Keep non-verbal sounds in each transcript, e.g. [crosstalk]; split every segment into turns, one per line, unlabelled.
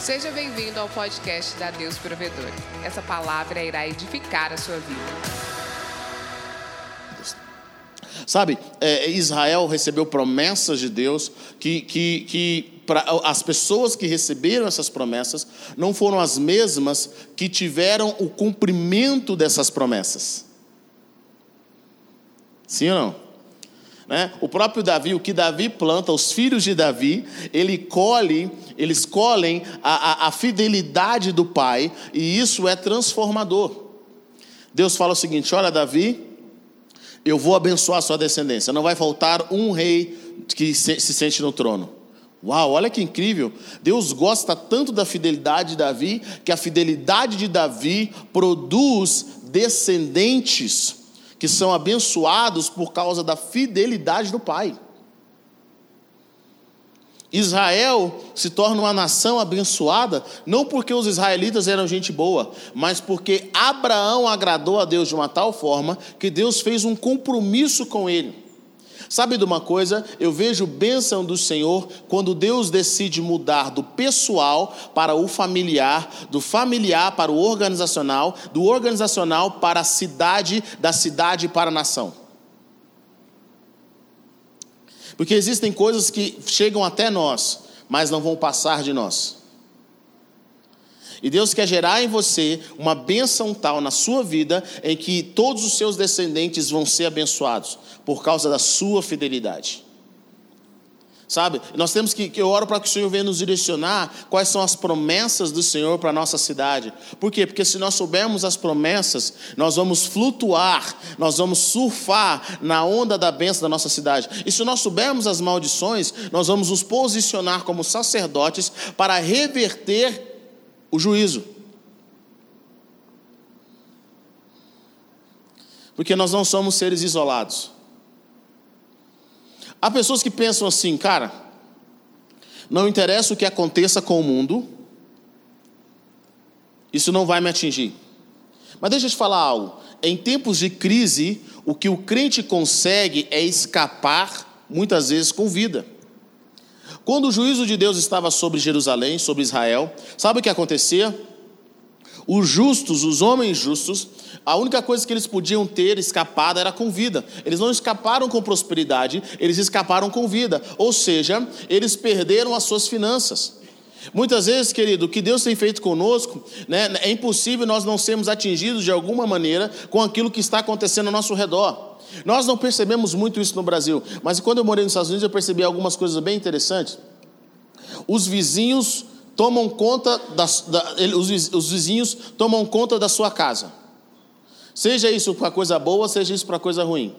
Seja bem-vindo ao podcast da Deus Provedor. Essa palavra irá edificar a sua vida.
Sabe, é, Israel recebeu promessas de Deus que, que, que pra, as pessoas que receberam essas promessas não foram as mesmas que tiveram o cumprimento dessas promessas. Sim ou não? Né? O próprio Davi, o que Davi planta, os filhos de Davi, ele colhe, eles colhem a, a, a fidelidade do pai, e isso é transformador. Deus fala o seguinte: olha, Davi, eu vou abençoar a sua descendência, não vai faltar um rei que se, se sente no trono. Uau, olha que incrível! Deus gosta tanto da fidelidade de Davi, que a fidelidade de Davi produz descendentes que são abençoados por causa da fidelidade do Pai. Israel se torna uma nação abençoada, não porque os israelitas eram gente boa, mas porque Abraão agradou a Deus de uma tal forma que Deus fez um compromisso com ele. Sabe de uma coisa? Eu vejo bênção do Senhor quando Deus decide mudar do pessoal para o familiar, do familiar para o organizacional, do organizacional para a cidade, da cidade para a nação. Porque existem coisas que chegam até nós, mas não vão passar de nós. E Deus quer gerar em você uma bênção tal na sua vida, em que todos os seus descendentes vão ser abençoados, por causa da sua fidelidade. Sabe, nós temos que, eu oro para que o Senhor venha nos direcionar quais são as promessas do Senhor para a nossa cidade. Por quê? Porque se nós soubermos as promessas, nós vamos flutuar, nós vamos surfar na onda da bênção da nossa cidade. E se nós soubermos as maldições, nós vamos nos posicionar como sacerdotes para reverter o juízo. Porque nós não somos seres isolados. Há pessoas que pensam assim, cara, não interessa o que aconteça com o mundo, isso não vai me atingir. Mas deixa eu te falar algo. Em tempos de crise, o que o crente consegue é escapar, muitas vezes, com vida. Quando o juízo de Deus estava sobre Jerusalém, sobre Israel, sabe o que acontecia? Os justos, os homens justos, a única coisa que eles podiam ter escapado era com vida. Eles não escaparam com prosperidade, eles escaparam com vida. Ou seja, eles perderam as suas finanças. Muitas vezes, querido, o que Deus tem feito conosco, né, é impossível nós não sermos atingidos de alguma maneira com aquilo que está acontecendo ao nosso redor. Nós não percebemos muito isso no Brasil, mas quando eu morei nos Estados Unidos eu percebi algumas coisas bem interessantes. Os vizinhos tomam conta das, da, os, os vizinhos tomam conta da sua casa. Seja isso para coisa boa, seja isso para coisa ruim.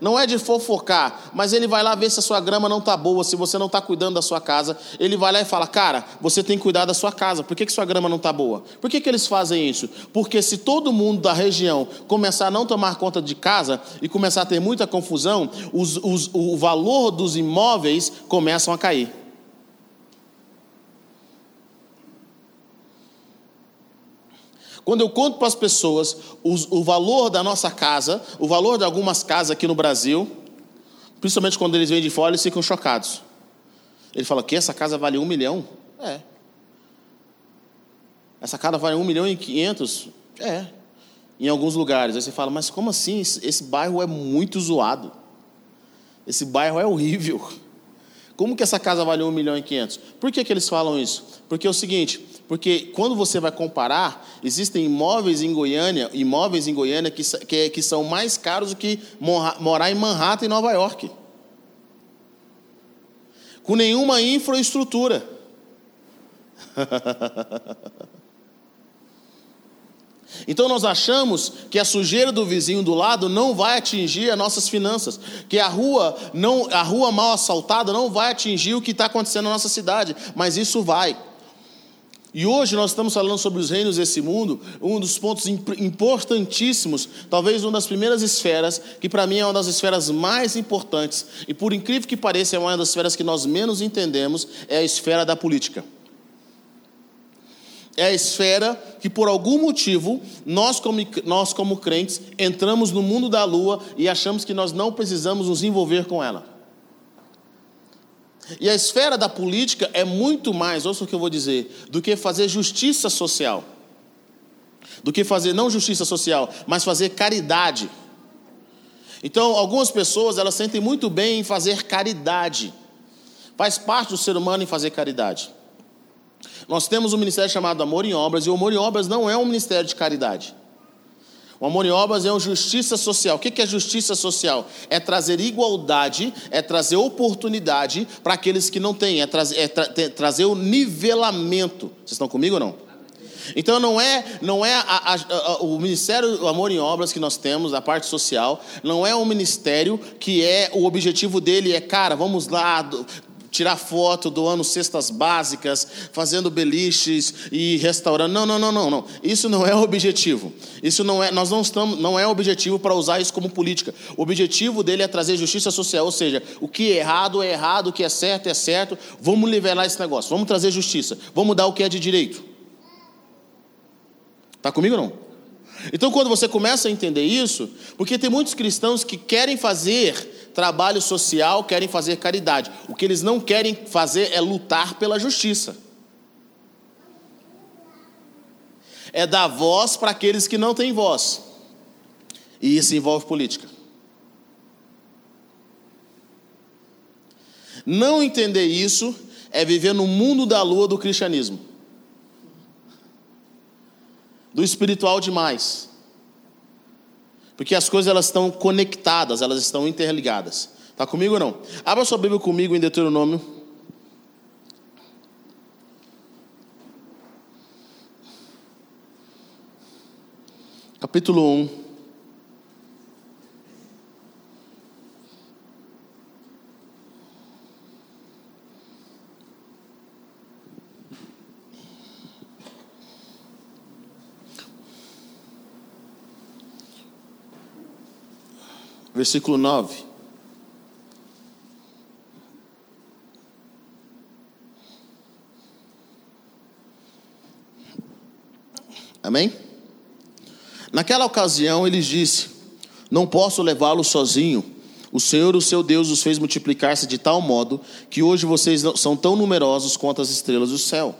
Não é de fofocar, mas ele vai lá ver se a sua grama não está boa, se você não está cuidando da sua casa. Ele vai lá e fala: Cara, você tem que cuidar da sua casa, por que, que sua grama não está boa? Por que, que eles fazem isso? Porque se todo mundo da região começar a não tomar conta de casa e começar a ter muita confusão, os, os, o valor dos imóveis começam a cair. Quando eu conto para as pessoas o, valor da nossa casa, o valor de algumas casas aqui no Brasil, principalmente quando eles vêm de fora, eles ficam chocados. Ele fala que essa casa vale um milhão? É. Essa casa vale um milhão e quinhentos? É. Em alguns lugares. Aí você fala, mas como assim? Esse bairro é muito zoado. Esse bairro é horrível. Como que essa casa vale um milhão e quinhentos? Por que, que eles falam isso? Porque é o seguinte, porque quando você vai comparar, existem imóveis em Goiânia, imóveis em Goiânia que, que, que são mais caros do que morar em Manhattan e Nova York. Com nenhuma infraestrutura. [laughs] Então nós achamos que a sujeira do vizinho do lado não vai atingir as nossas finanças, que a rua não, a rua mal assaltada não vai atingir o que está acontecendo na nossa cidade, mas isso vai. E hoje nós estamos falando sobre os reinos desse mundo, um dos pontos importantíssimos, talvez uma das primeiras esferas, que para mim é uma das esferas mais importantes, e por incrível que pareça, é uma das esferas que nós menos entendemos, é a esfera da política. É a esfera que, por algum motivo, nós como, nós, como crentes, entramos no mundo da lua e achamos que nós não precisamos nos envolver com ela. E a esfera da política é muito mais, ouça o que eu vou dizer, do que fazer justiça social. Do que fazer não justiça social, mas fazer caridade. Então, algumas pessoas, elas sentem muito bem em fazer caridade. Faz parte do ser humano em fazer caridade. Nós temos um ministério chamado Amor em Obras, e o Amor em Obras não é um ministério de caridade. O amor em obras é uma justiça social. O que é justiça social? É trazer igualdade, é trazer oportunidade para aqueles que não têm, é, trazer, é tra trazer o nivelamento. Vocês estão comigo ou não? Então não é, não é a, a, a, o Ministério do Amor em Obras que nós temos, a parte social, não é um ministério que é o objetivo dele é, cara, vamos lá, tirar foto, doando cestas básicas, fazendo beliches e restaurando. Não, não, não, não, não. Isso não é o objetivo. Isso não é, nós não estamos, não é objetivo para usar isso como política. O objetivo dele é trazer justiça social, ou seja, o que é errado é errado, o que é certo é certo. Vamos nivelar esse negócio. Vamos trazer justiça. Vamos dar o que é de direito. Tá comigo não? Então, quando você começa a entender isso, porque tem muitos cristãos que querem fazer trabalho social, querem fazer caridade. O que eles não querem fazer é lutar pela justiça. É dar voz para aqueles que não têm voz. E isso envolve política. Não entender isso é viver no mundo da lua do cristianismo. Do espiritual demais. Porque as coisas elas estão conectadas, elas estão interligadas. Está comigo ou não? Abra sua Bíblia comigo em Deuteronômio. Capítulo 1. Versículo 9. Amém? Naquela ocasião ele disse: Não posso levá-lo sozinho. O Senhor, o seu Deus, os fez multiplicar-se de tal modo que hoje vocês são tão numerosos quanto as estrelas do céu.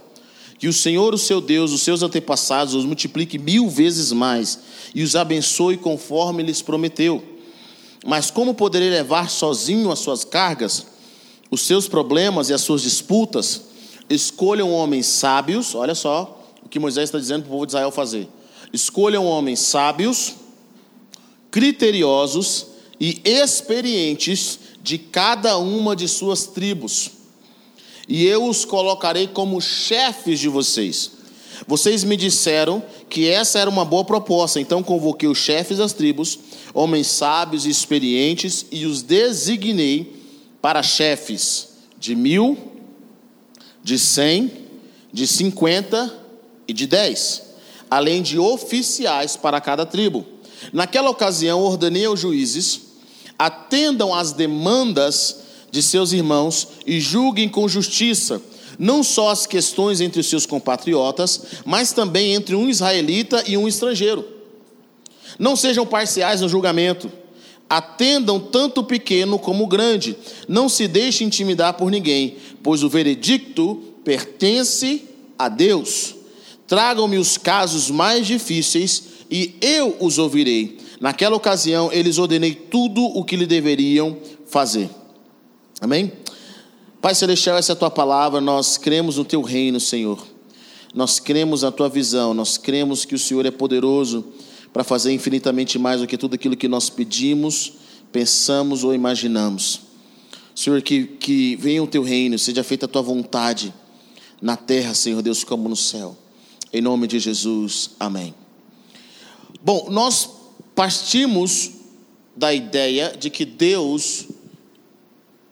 Que o Senhor, o seu Deus, os seus antepassados, os multiplique mil vezes mais e os abençoe conforme lhes prometeu. Mas como poderei levar sozinho as suas cargas, os seus problemas e as suas disputas? Escolham homens sábios, olha só o que Moisés está dizendo para o povo de Israel fazer. Escolham homens sábios, criteriosos e experientes de cada uma de suas tribos, e eu os colocarei como chefes de vocês. Vocês me disseram que essa era uma boa proposta, então convoquei os chefes das tribos homens sábios e experientes, e os designei para chefes de mil, de cem, de cinquenta e de dez, além de oficiais para cada tribo. Naquela ocasião, ordenei aos juízes: atendam às demandas de seus irmãos e julguem com justiça, não só as questões entre os seus compatriotas, mas também entre um israelita e um estrangeiro não sejam parciais no julgamento. Atendam tanto o pequeno como o grande. Não se deixe intimidar por ninguém, pois o veredicto pertence a Deus. Tragam-me os casos mais difíceis e eu os ouvirei. Naquela ocasião, eles ordenei tudo o que lhe deveriam fazer. Amém? Pai Celestial, essa é a tua palavra. Nós cremos no teu reino, Senhor. Nós cremos na tua visão. Nós cremos que o Senhor é poderoso para fazer infinitamente mais do que tudo aquilo que nós pedimos, pensamos ou imaginamos. Senhor, que, que venha o teu reino, seja feita a tua vontade na terra, Senhor Deus, como no céu. Em nome de Jesus, amém. Bom, nós partimos da ideia de que Deus,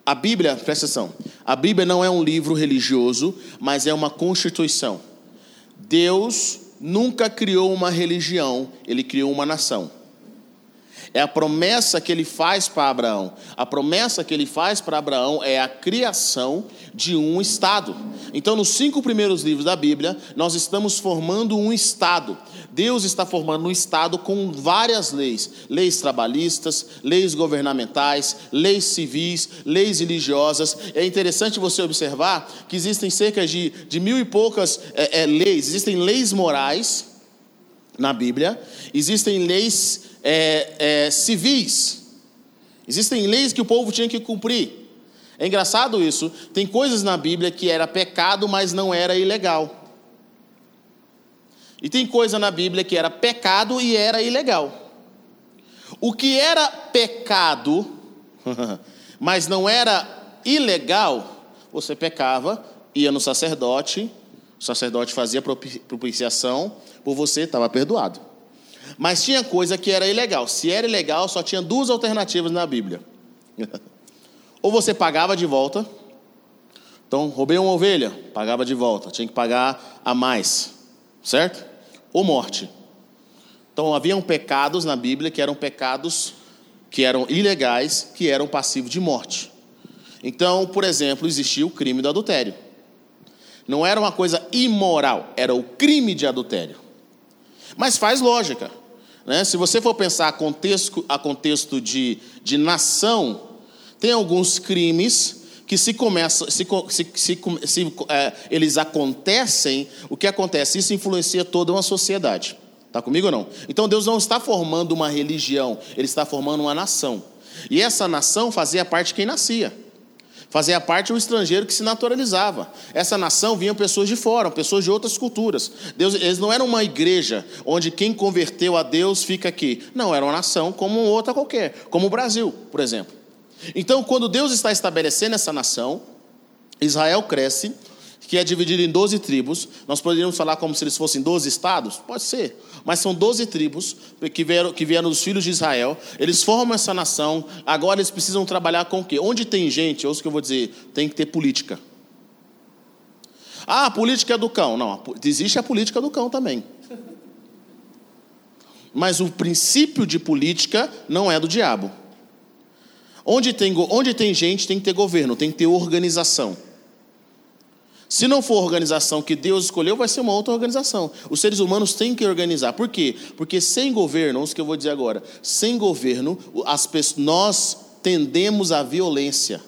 a Bíblia, presta atenção, a Bíblia não é um livro religioso, mas é uma constituição. Deus nunca criou uma religião, ele criou uma nação. É a promessa que ele faz para Abraão. A promessa que ele faz para Abraão é a criação de um Estado. Então, nos cinco primeiros livros da Bíblia, nós estamos formando um Estado. Deus está formando um Estado com várias leis: leis trabalhistas, leis governamentais, leis civis, leis religiosas. É interessante você observar que existem cerca de, de mil e poucas é, é, leis, existem leis morais na Bíblia, existem leis é, é civis, existem leis que o povo tinha que cumprir. É engraçado isso. Tem coisas na Bíblia que era pecado, mas não era ilegal. E tem coisa na Bíblia que era pecado e era ilegal. O que era pecado, [laughs] mas não era ilegal, você pecava, ia no sacerdote, o sacerdote fazia propiciação por você, estava perdoado. Mas tinha coisa que era ilegal. Se era ilegal, só tinha duas alternativas na Bíblia. [laughs] Ou você pagava de volta. Então, roubei uma ovelha, pagava de volta, tinha que pagar a mais, certo? Ou morte. Então, haviam pecados na Bíblia que eram pecados que eram ilegais, que eram passivos de morte. Então, por exemplo, existia o crime do adultério. Não era uma coisa imoral, era o crime de adultério. Mas faz lógica. Né? Se você for pensar a contexto, a contexto de, de nação, tem alguns crimes que se começa, se, se, se, se é, eles acontecem, o que acontece? Isso influencia toda uma sociedade. Está comigo ou não? Então Deus não está formando uma religião, Ele está formando uma nação. E essa nação fazia parte de quem nascia. Fazia parte um estrangeiro que se naturalizava. Essa nação vinha pessoas de fora, pessoas de outras culturas. Deus, eles não eram uma igreja onde quem converteu a Deus fica aqui. Não, era uma nação como outra qualquer, como o Brasil, por exemplo. Então, quando Deus está estabelecendo essa nação, Israel cresce, que é dividido em 12 tribos. Nós poderíamos falar como se eles fossem 12 estados? Pode ser. Mas são 12 tribos que vieram, que vieram dos filhos de Israel. Eles formam essa nação. Agora eles precisam trabalhar com o quê? Onde tem gente, ouça o que eu vou dizer, tem que ter política. Ah, a política é do cão. Não, existe a política do cão também. Mas o princípio de política não é do diabo. Onde tem, onde tem gente, tem que ter governo, tem que ter organização. Se não for a organização que Deus escolheu, vai ser uma outra organização. Os seres humanos têm que organizar. Por quê? Porque sem governo, isso que eu vou dizer agora, sem governo, as pessoas, nós tendemos à violência.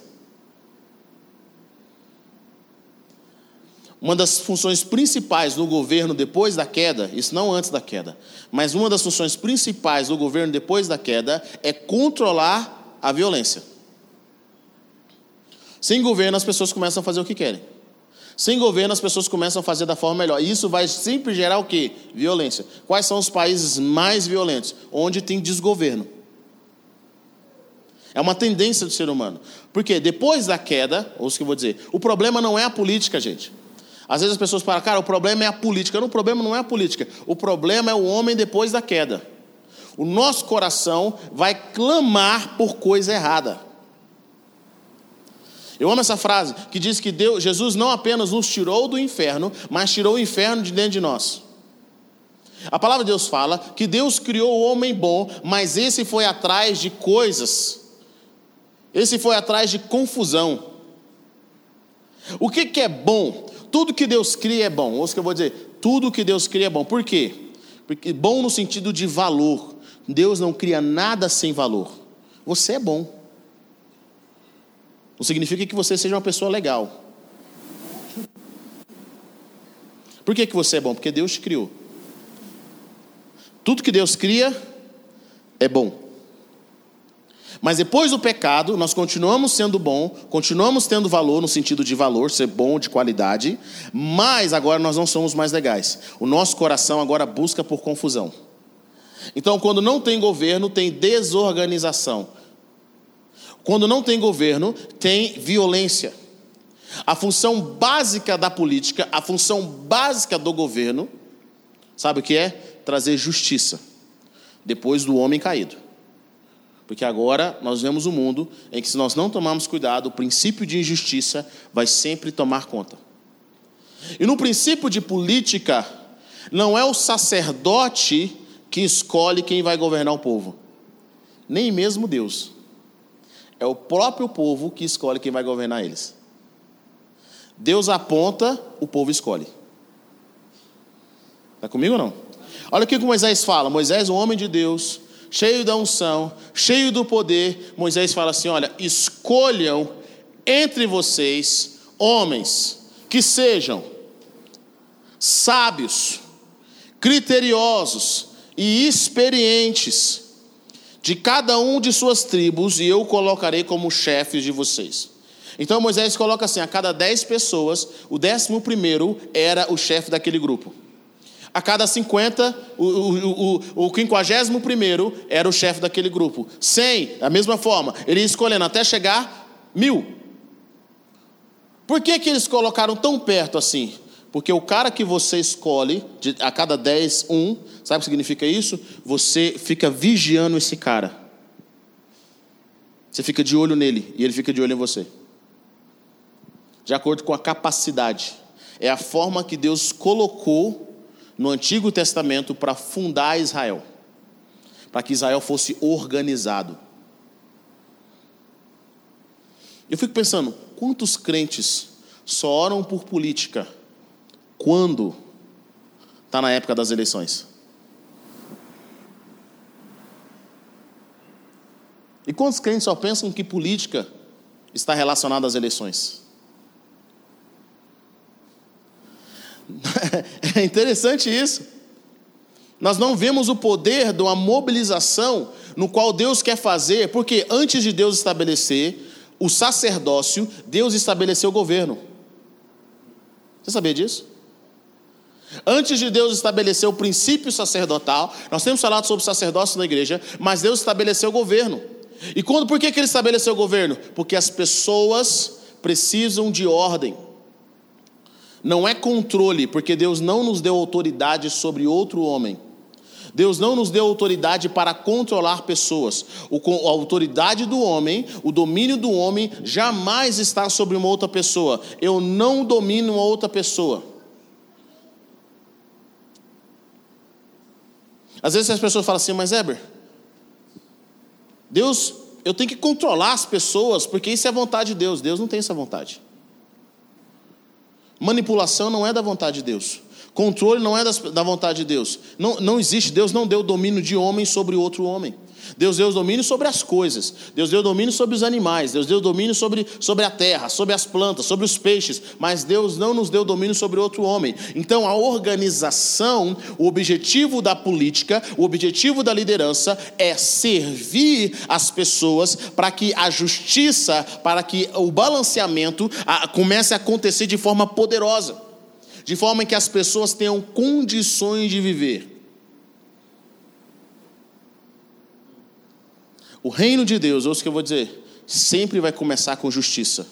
Uma das funções principais do governo depois da queda, isso não antes da queda, mas uma das funções principais do governo depois da queda é controlar a violência. Sem governo, as pessoas começam a fazer o que querem. Sem governo, as pessoas começam a fazer da forma melhor. E isso vai sempre gerar o quê? Violência. Quais são os países mais violentos? Onde tem desgoverno. É uma tendência do ser humano. Porque depois da queda, ou o que eu vou dizer, o problema não é a política, gente. Às vezes as pessoas falam, cara, o problema é a política. Não, o problema não é a política. O problema é o homem depois da queda o nosso coração vai clamar por coisa errada. Eu amo essa frase que diz que Deus, Jesus não apenas nos tirou do inferno, mas tirou o inferno de dentro de nós. A palavra de Deus fala que Deus criou o homem bom, mas esse foi atrás de coisas, esse foi atrás de confusão. O que, que é bom? Tudo que Deus cria é bom. Ouça o que eu vou dizer: tudo que Deus cria é bom. Por quê? Porque bom no sentido de valor. Deus não cria nada sem valor. Você é bom. Não significa que você seja uma pessoa legal. Por que, que você é bom? Porque Deus te criou. Tudo que Deus cria é bom. Mas depois do pecado, nós continuamos sendo bom, continuamos tendo valor no sentido de valor, ser bom, de qualidade, mas agora nós não somos mais legais. O nosso coração agora busca por confusão. Então, quando não tem governo, tem desorganização. Quando não tem governo, tem violência. A função básica da política, a função básica do governo, sabe o que é? Trazer justiça depois do homem caído. Porque agora nós vemos um mundo em que, se nós não tomarmos cuidado, o princípio de injustiça vai sempre tomar conta. E no princípio de política, não é o sacerdote que escolhe quem vai governar o povo. Nem mesmo Deus. É o próprio povo que escolhe quem vai governar eles. Deus aponta, o povo escolhe. Está comigo ou não? Olha o que Moisés fala. Moisés, um homem de Deus, cheio da unção, cheio do poder. Moisés fala assim: Olha, escolham entre vocês homens que sejam sábios, criteriosos e experientes de cada um de suas tribos, e eu colocarei como chefes de vocês. Então Moisés coloca assim: a cada dez pessoas, o décimo primeiro era o chefe daquele grupo. A cada 50, o, o, o, o 51 era o chefe daquele grupo. 100, da mesma forma, ele ia escolhendo até chegar mil. Por que, que eles colocaram tão perto assim? Porque o cara que você escolhe, de, a cada 10, um, sabe o que significa isso? Você fica vigiando esse cara. Você fica de olho nele e ele fica de olho em você. De acordo com a capacidade. É a forma que Deus colocou no Antigo Testamento para fundar Israel, para que Israel fosse organizado. Eu fico pensando, quantos crentes só oram por política quando está na época das eleições? E quantos crentes só pensam que política está relacionada às eleições? [laughs] É interessante isso. Nós não vemos o poder de uma mobilização no qual Deus quer fazer, porque antes de Deus estabelecer o sacerdócio, Deus estabeleceu o governo. Você sabia disso? Antes de Deus estabelecer o princípio sacerdotal, nós temos falado sobre sacerdócio na igreja, mas Deus estabeleceu o governo. E quando, por que, que ele estabeleceu o governo? Porque as pessoas precisam de ordem. Não é controle, porque Deus não nos deu autoridade sobre outro homem. Deus não nos deu autoridade para controlar pessoas. a autoridade do homem, o domínio do homem, jamais está sobre uma outra pessoa. Eu não domino uma outra pessoa. Às vezes as pessoas falam assim, mas Eber, Deus, eu tenho que controlar as pessoas, porque isso é a vontade de Deus. Deus não tem essa vontade. Manipulação não é da vontade de Deus. Controle não é da vontade de Deus. Não, não existe, Deus não deu domínio de homem sobre outro homem. Deus deu domínio sobre as coisas, Deus deu domínio sobre os animais, Deus deu domínio sobre, sobre a terra, sobre as plantas, sobre os peixes, mas Deus não nos deu domínio sobre outro homem. Então, a organização, o objetivo da política, o objetivo da liderança é servir as pessoas para que a justiça, para que o balanceamento comece a acontecer de forma poderosa, de forma que as pessoas tenham condições de viver. O reino de Deus, ouça o que eu vou dizer, sempre vai começar com justiça.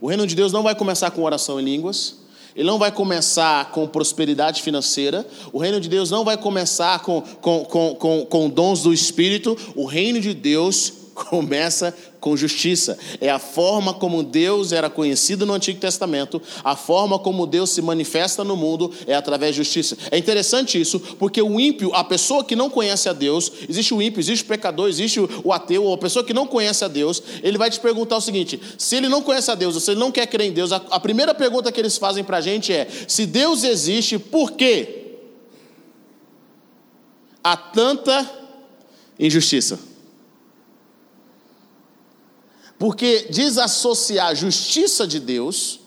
O reino de Deus não vai começar com oração em línguas, ele não vai começar com prosperidade financeira, o reino de Deus não vai começar com, com, com, com, com dons do Espírito, o reino de Deus [laughs] começa com justiça. É a forma como Deus era conhecido no Antigo Testamento, a forma como Deus se manifesta no mundo é através de justiça. É interessante isso, porque o ímpio, a pessoa que não conhece a Deus, existe o ímpio, existe o pecador, existe o ateu, a pessoa que não conhece a Deus, ele vai te perguntar o seguinte: se ele não conhece a Deus, ou se ele não quer crer em Deus, a, a primeira pergunta que eles fazem para a gente é: se Deus existe, por quê? Há tanta injustiça. Porque desassociar a justiça de Deus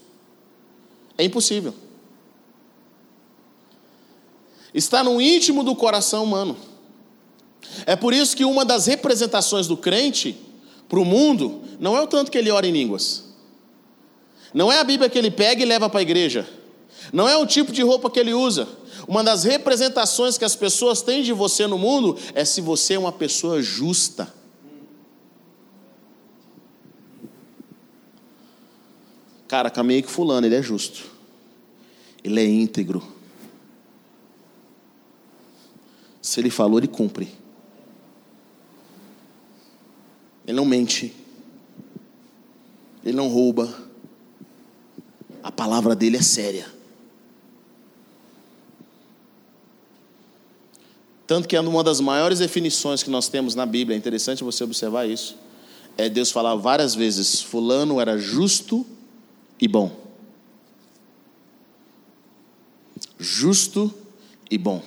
é impossível. Está no íntimo do coração humano. É por isso que uma das representações do crente para o mundo não é o tanto que ele ora em línguas. Não é a Bíblia que ele pega e leva para a igreja. Não é o tipo de roupa que ele usa. Uma das representações que as pessoas têm de você no mundo é se você é uma pessoa justa. Cara, caminhei com fulano, ele é justo. Ele é íntegro. Se ele falou, ele cumpre. Ele não mente. Ele não rouba. A palavra dele é séria. Tanto que é uma das maiores definições que nós temos na Bíblia, é interessante você observar isso. É Deus falar várias vezes: Fulano era justo e bom. Justo e bom.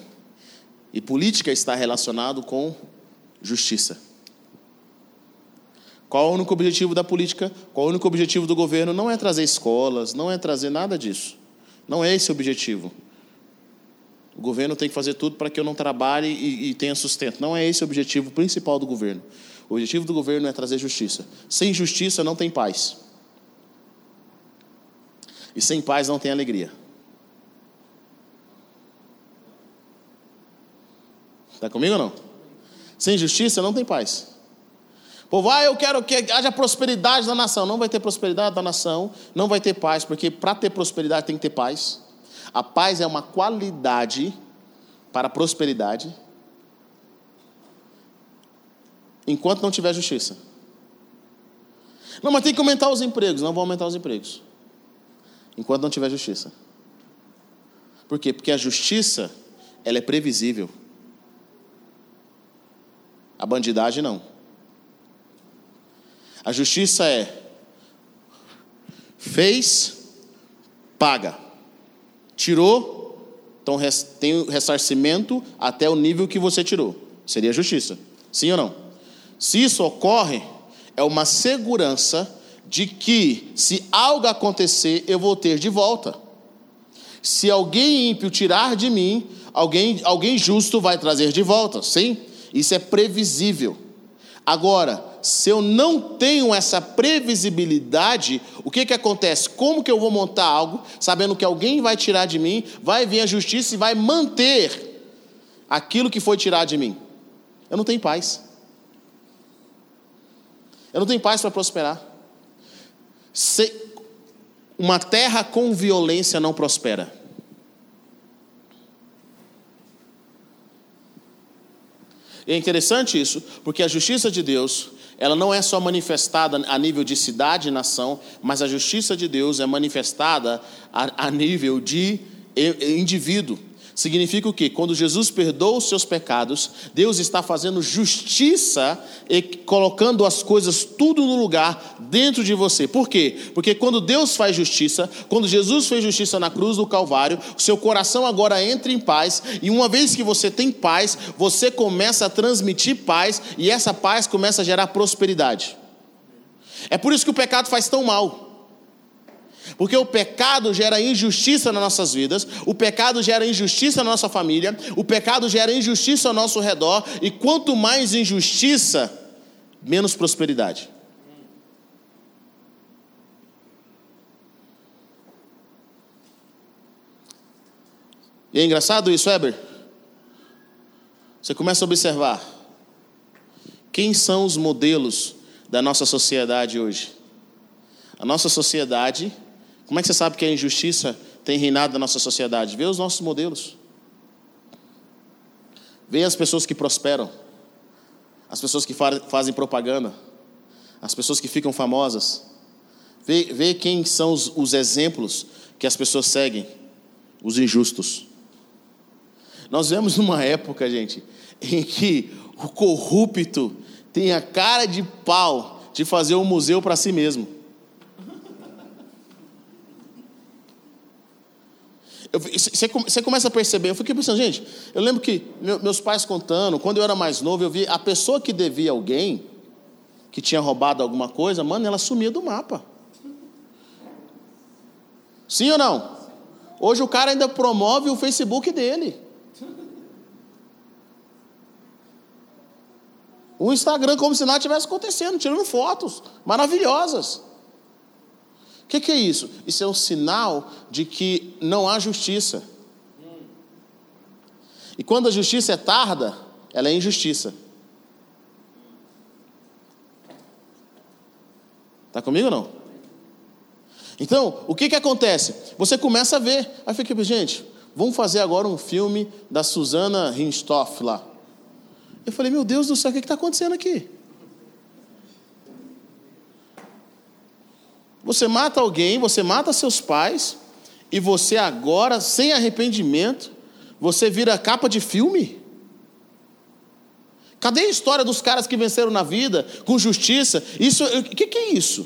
E política está relacionado com justiça. Qual o único objetivo da política? Qual o único objetivo do governo? Não é trazer escolas, não é trazer nada disso. Não é esse o objetivo. O governo tem que fazer tudo para que eu não trabalhe e, e, tenha sustento. Não é esse o objetivo principal do governo. O objetivo do governo é trazer justiça. Sem justiça não tem paz. E sem paz não tem alegria. Está comigo ou não? Sem justiça não tem paz. Povo, ah, eu quero que haja prosperidade na nação. Não vai ter prosperidade na nação, não vai ter paz, porque para ter prosperidade tem que ter paz. A paz é uma qualidade para a prosperidade, enquanto não tiver justiça. Não, mas tem que aumentar os empregos. Não vão aumentar os empregos, enquanto não tiver justiça. Por quê? Porque a justiça, ela é previsível. A bandidagem não. A justiça é fez, paga. Tirou, então tem o ressarcimento até o nível que você tirou. Seria justiça. Sim ou não? Se isso ocorre, é uma segurança de que se algo acontecer, eu vou ter de volta. Se alguém ímpio tirar de mim, alguém, alguém justo vai trazer de volta. Sim? Isso é previsível. Agora, se eu não tenho essa previsibilidade, o que, que acontece? Como que eu vou montar algo, sabendo que alguém vai tirar de mim, vai vir a justiça e vai manter aquilo que foi tirado de mim? Eu não tenho paz. Eu não tenho paz para prosperar. Uma terra com violência não prospera. É interessante isso, porque a justiça de Deus, ela não é só manifestada a nível de cidade e nação, mas a justiça de Deus é manifestada a, a nível de indivíduo. Significa o quê? Quando Jesus perdoa os seus pecados, Deus está fazendo justiça e colocando as coisas tudo no lugar dentro de você. Por quê? Porque quando Deus faz justiça, quando Jesus fez justiça na cruz do Calvário, seu coração agora entra em paz, e uma vez que você tem paz, você começa a transmitir paz, e essa paz começa a gerar prosperidade. É por isso que o pecado faz tão mal. Porque o pecado gera injustiça nas nossas vidas, o pecado gera injustiça na nossa família, o pecado gera injustiça ao nosso redor, e quanto mais injustiça, menos prosperidade. E é engraçado isso, Weber? Você começa a observar quem são os modelos da nossa sociedade hoje. A nossa sociedade como é que você sabe que a injustiça tem reinado na nossa sociedade? Vê os nossos modelos. Vê as pessoas que prosperam, as pessoas que fazem propaganda, as pessoas que ficam famosas. Vê, vê quem são os, os exemplos que as pessoas seguem: os injustos. Nós vemos numa época, gente, em que o corrupto tem a cara de pau de fazer um museu para si mesmo. Você, começa a perceber, eu fiquei pensando, gente, eu lembro que meus pais contando, quando eu era mais novo, eu vi a pessoa que devia alguém, que tinha roubado alguma coisa, mano, ela sumia do mapa. Sim ou não? Hoje o cara ainda promove o Facebook dele. O Instagram como se nada tivesse acontecendo, tirando fotos maravilhosas. O que, que, é isso? Isso é um sinal de que não há justiça. E quando a justiça é tarda, ela é injustiça. Está comigo ou não? Então, o que, que acontece? Você começa a ver. Aí fica, gente, vamos fazer agora um filme da Susana Rinstoff lá. Eu falei, meu Deus do céu, o que está acontecendo aqui? Você mata alguém, você mata seus pais, e você agora, sem arrependimento, você vira capa de filme? Cadê a história dos caras que venceram na vida com justiça? Isso, o que, que é isso?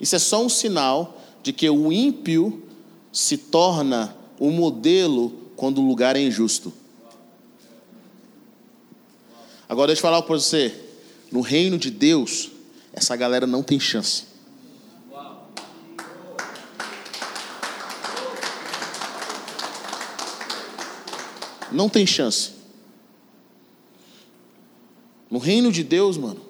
Isso é só um sinal de que o ímpio se torna um modelo quando o lugar é injusto. Agora deixa eu falar para você, no reino de Deus, essa galera não tem chance. Não tem chance. No reino de Deus, mano,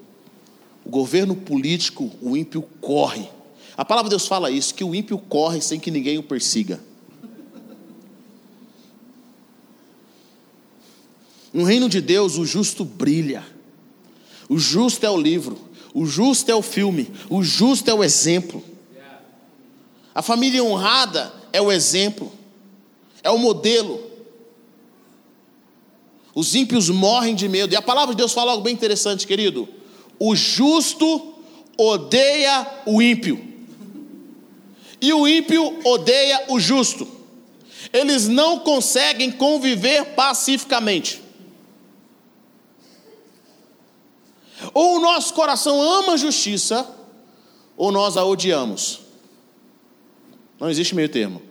o governo político, o ímpio corre. A palavra de Deus fala isso, que o ímpio corre sem que ninguém o persiga. No reino de Deus, o justo brilha. O justo é o livro, o justo é o filme, o justo é o exemplo. A família honrada é o exemplo, é o modelo. Os ímpios morrem de medo. E a palavra de Deus fala algo bem interessante, querido. O justo odeia o ímpio. E o ímpio odeia o justo. Eles não conseguem conviver pacificamente. Ou o nosso coração ama a justiça, ou nós a odiamos. Não existe meio termo.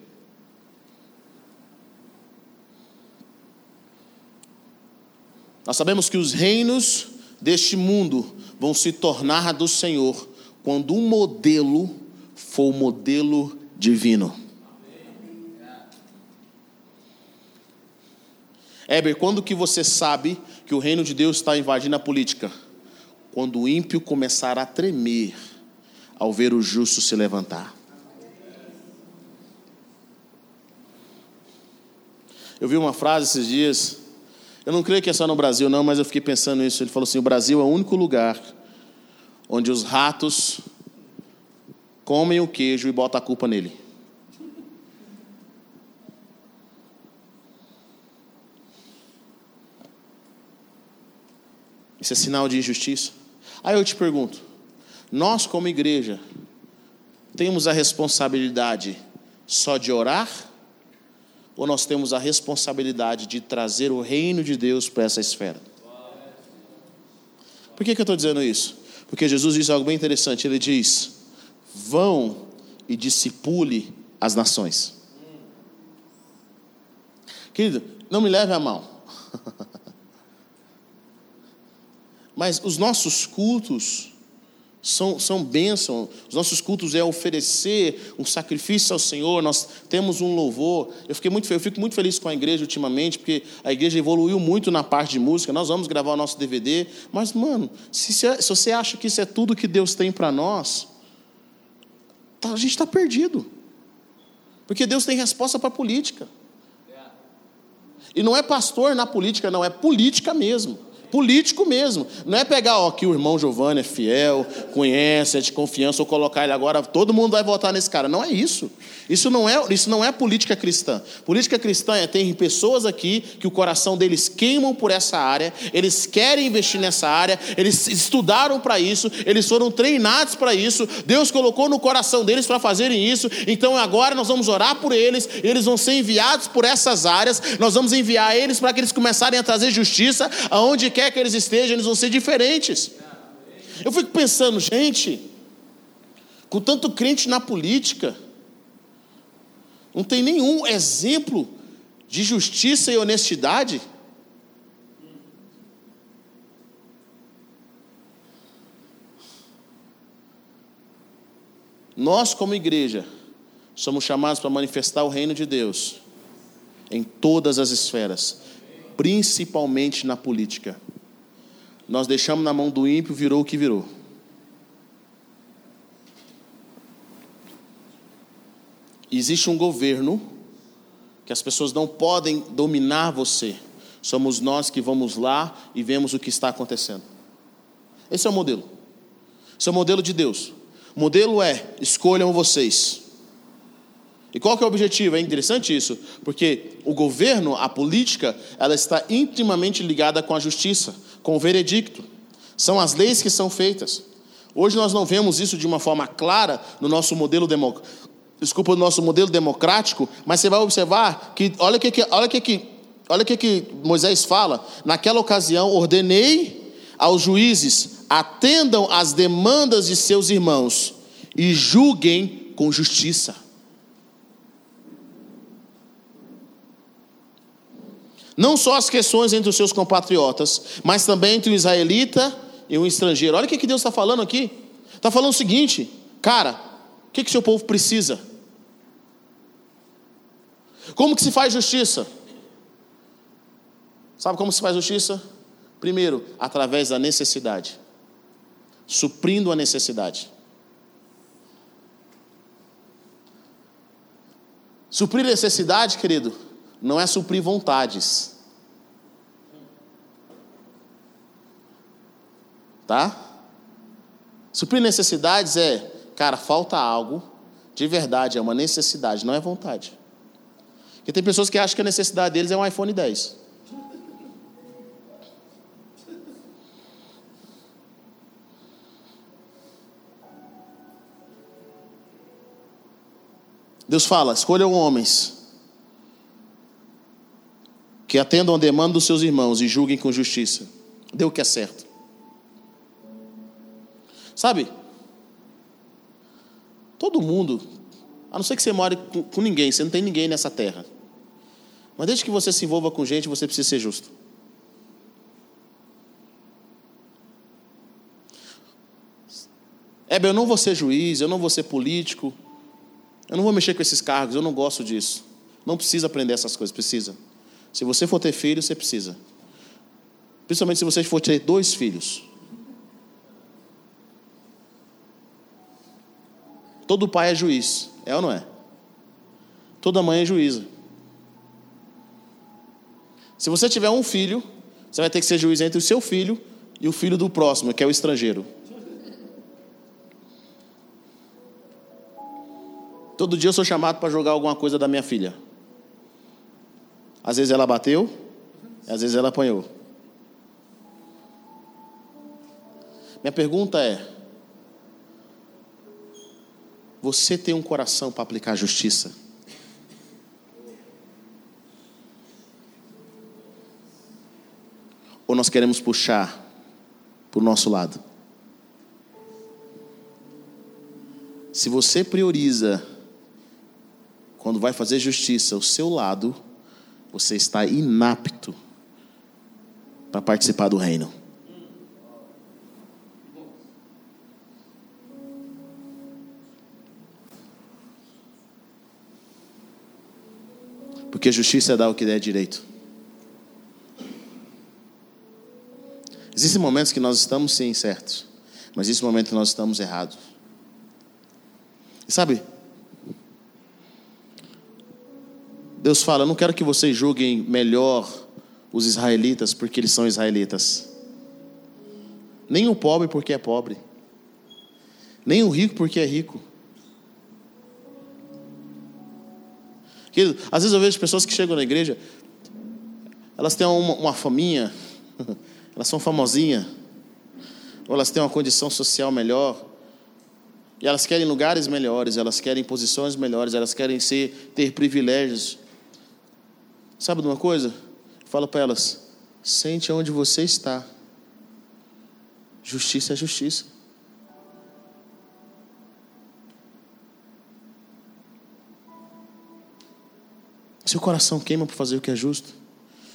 Nós sabemos que os reinos deste mundo vão se tornar do Senhor quando um modelo for o modelo divino. Heber, quando que você sabe que o reino de Deus está invadindo a política? Quando o ímpio começar a tremer ao ver o justo se levantar. Eu vi uma frase esses dias eu não creio que é só no Brasil, não, mas eu fiquei pensando nisso. Ele falou assim: o Brasil é o único lugar onde os ratos comem o queijo e botam a culpa nele. Isso é sinal de injustiça. Aí eu te pergunto: nós, como igreja, temos a responsabilidade só de orar? ou nós temos a responsabilidade de trazer o reino de Deus para essa esfera? Por que, que eu estou dizendo isso? Porque Jesus diz algo bem interessante. Ele diz: vão e discipule as nações. Querido, não me leve a mal. [laughs] Mas os nossos cultos são, são bênção. Os nossos cultos é oferecer um sacrifício ao Senhor. Nós temos um louvor. Eu, fiquei muito, eu fico muito feliz com a igreja ultimamente, porque a igreja evoluiu muito na parte de música. Nós vamos gravar o nosso DVD. Mas, mano, se, se você acha que isso é tudo que Deus tem para nós, tá, a gente está perdido. Porque Deus tem resposta para a política. E não é pastor na política, não, é política mesmo político mesmo. Não é pegar, ó, que o irmão Giovanni é fiel, conhece, é de confiança, ou colocar ele agora, todo mundo vai votar nesse cara. Não é isso. Isso não é, isso não é política cristã. Política cristã é tem pessoas aqui que o coração deles queimam por essa área, eles querem investir nessa área, eles estudaram para isso, eles foram treinados para isso, Deus colocou no coração deles para fazerem isso. Então agora nós vamos orar por eles, eles vão ser enviados por essas áreas, nós vamos enviar eles para que eles começarem a trazer justiça aonde quer quer que eles estejam, eles vão ser diferentes. Eu fico pensando, gente, com tanto crente na política, não tem nenhum exemplo de justiça e honestidade. Nós, como igreja, somos chamados para manifestar o reino de Deus em todas as esferas, principalmente na política. Nós deixamos na mão do ímpio, virou o que virou. Existe um governo que as pessoas não podem dominar você. Somos nós que vamos lá e vemos o que está acontecendo. Esse é o modelo. Esse é o modelo de Deus. O modelo é: escolham vocês. E qual que é o objetivo? É interessante isso, porque o governo, a política, ela está intimamente ligada com a justiça com veredicto. São as leis que são feitas. Hoje nós não vemos isso de uma forma clara no nosso modelo democrático. Desculpa, no nosso modelo democrático, mas você vai observar que olha o que, olha que, olha que, que Moisés fala. Naquela ocasião, ordenei aos juízes atendam às demandas de seus irmãos e julguem com justiça. Não só as questões entre os seus compatriotas, mas também entre o israelita e o estrangeiro. Olha o que Deus está falando aqui. Está falando o seguinte, cara, o que, que seu povo precisa? Como que se faz justiça? Sabe como se faz justiça? Primeiro, através da necessidade, suprindo a necessidade. Suprir necessidade, querido, não é suprir vontades. Tá? Suprir necessidades é, cara, falta algo, de verdade, é uma necessidade, não é vontade. Porque tem pessoas que acham que a necessidade deles é um iPhone 10. Deus fala: escolham homens que atendam a demanda dos seus irmãos e julguem com justiça. Dê o que é certo. Sabe? Todo mundo, a não ser que você more com, com ninguém, você não tem ninguém nessa terra. Mas desde que você se envolva com gente, você precisa ser justo. É, eu não vou ser juiz, eu não vou ser político, eu não vou mexer com esses cargos, eu não gosto disso. Não precisa aprender essas coisas, precisa. Se você for ter filho, você precisa. Principalmente se você for ter dois filhos. Todo pai é juiz, é ou não é? Toda mãe é juíza. Se você tiver um filho, você vai ter que ser juiz entre o seu filho e o filho do próximo, que é o estrangeiro. Todo dia eu sou chamado para jogar alguma coisa da minha filha. Às vezes ela bateu, às vezes ela apanhou. Minha pergunta é: você tem um coração para aplicar justiça? Ou nós queremos puxar para o nosso lado? Se você prioriza quando vai fazer justiça ao seu lado, você está inapto para participar do reino. Porque justiça é dar o que der direito. Existem momentos que nós estamos sim certos, mas existem momentos que nós estamos errados. E sabe, Deus fala: não quero que vocês julguem melhor os israelitas porque eles são israelitas. Nem o pobre porque é pobre. Nem o rico porque é rico. às vezes eu vejo pessoas que chegam na igreja, elas têm uma, uma faminha, [laughs] elas são famosinhas, ou elas têm uma condição social melhor, e elas querem lugares melhores, elas querem posições melhores, elas querem ser, ter privilégios. Sabe de uma coisa? Fala para elas: sente onde você está. Justiça é justiça. Seu coração queima por fazer o que é justo?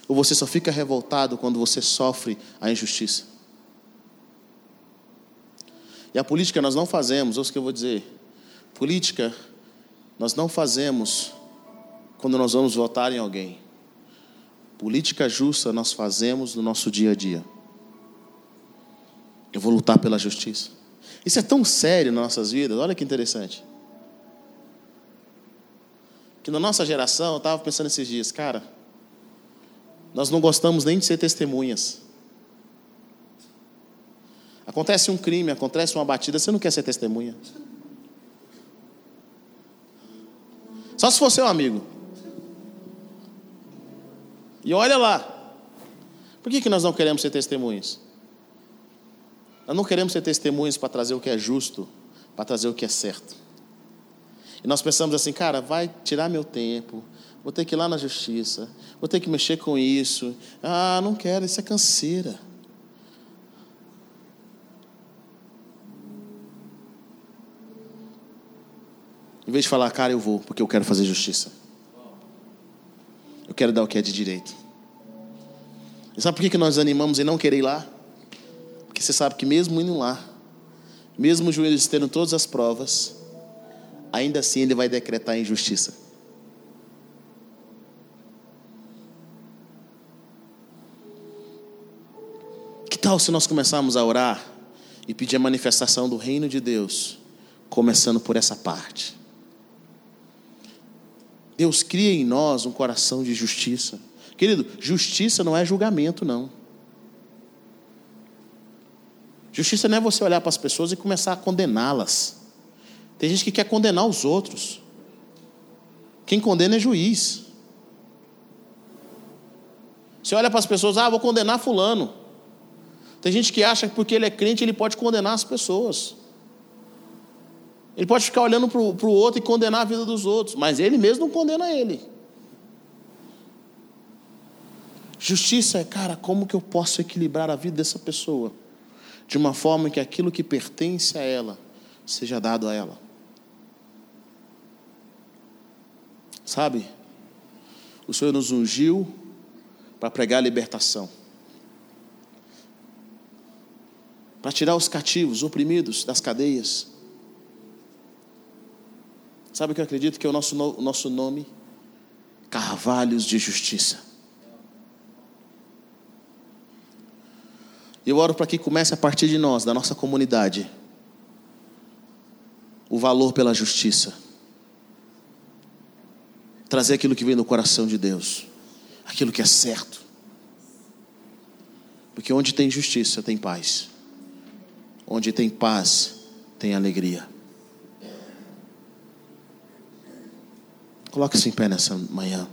Ou você só fica revoltado quando você sofre a injustiça? E a política nós não fazemos, ouça o que eu vou dizer. Política nós não fazemos quando nós vamos votar em alguém. Política justa nós fazemos no nosso dia a dia. Eu vou lutar pela justiça. Isso é tão sério nas nossas vidas, olha que interessante. Que na nossa geração, eu estava pensando esses dias, cara, nós não gostamos nem de ser testemunhas. Acontece um crime, acontece uma batida, você não quer ser testemunha. Só se for seu amigo. E olha lá. Por que, que nós não queremos ser testemunhas? Nós não queremos ser testemunhas para trazer o que é justo, para trazer o que é certo. E nós pensamos assim, cara, vai tirar meu tempo, vou ter que ir lá na justiça, vou ter que mexer com isso. Ah, não quero, isso é canseira. Em vez de falar, cara, eu vou, porque eu quero fazer justiça. Quero dar o que é de direito. E sabe por que nós animamos em não querer ir lá? Porque você sabe que mesmo indo lá, mesmo o juiz tendo todas as provas, ainda assim ele vai decretar injustiça. Que tal se nós começarmos a orar e pedir a manifestação do reino de Deus, começando por essa parte? Deus cria em nós um coração de justiça. Querido, justiça não é julgamento, não. Justiça não é você olhar para as pessoas e começar a condená-las. Tem gente que quer condenar os outros. Quem condena é juiz. Você olha para as pessoas, ah, vou condenar fulano. Tem gente que acha que porque ele é crente ele pode condenar as pessoas. Ele pode ficar olhando para o outro e condenar a vida dos outros, mas ele mesmo não condena ele. Justiça é, cara, como que eu posso equilibrar a vida dessa pessoa? De uma forma que aquilo que pertence a ela seja dado a ela. Sabe? O Senhor nos ungiu para pregar a libertação. Para tirar os cativos, oprimidos das cadeias. Sabe o que eu acredito que é o nosso, o nosso nome? Carvalhos de Justiça. Eu oro para que comece a partir de nós, da nossa comunidade, o valor pela justiça. Trazer aquilo que vem do coração de Deus, aquilo que é certo. Porque onde tem justiça, tem paz. Onde tem paz, tem alegria. Coloque-se em pé nessa manhã.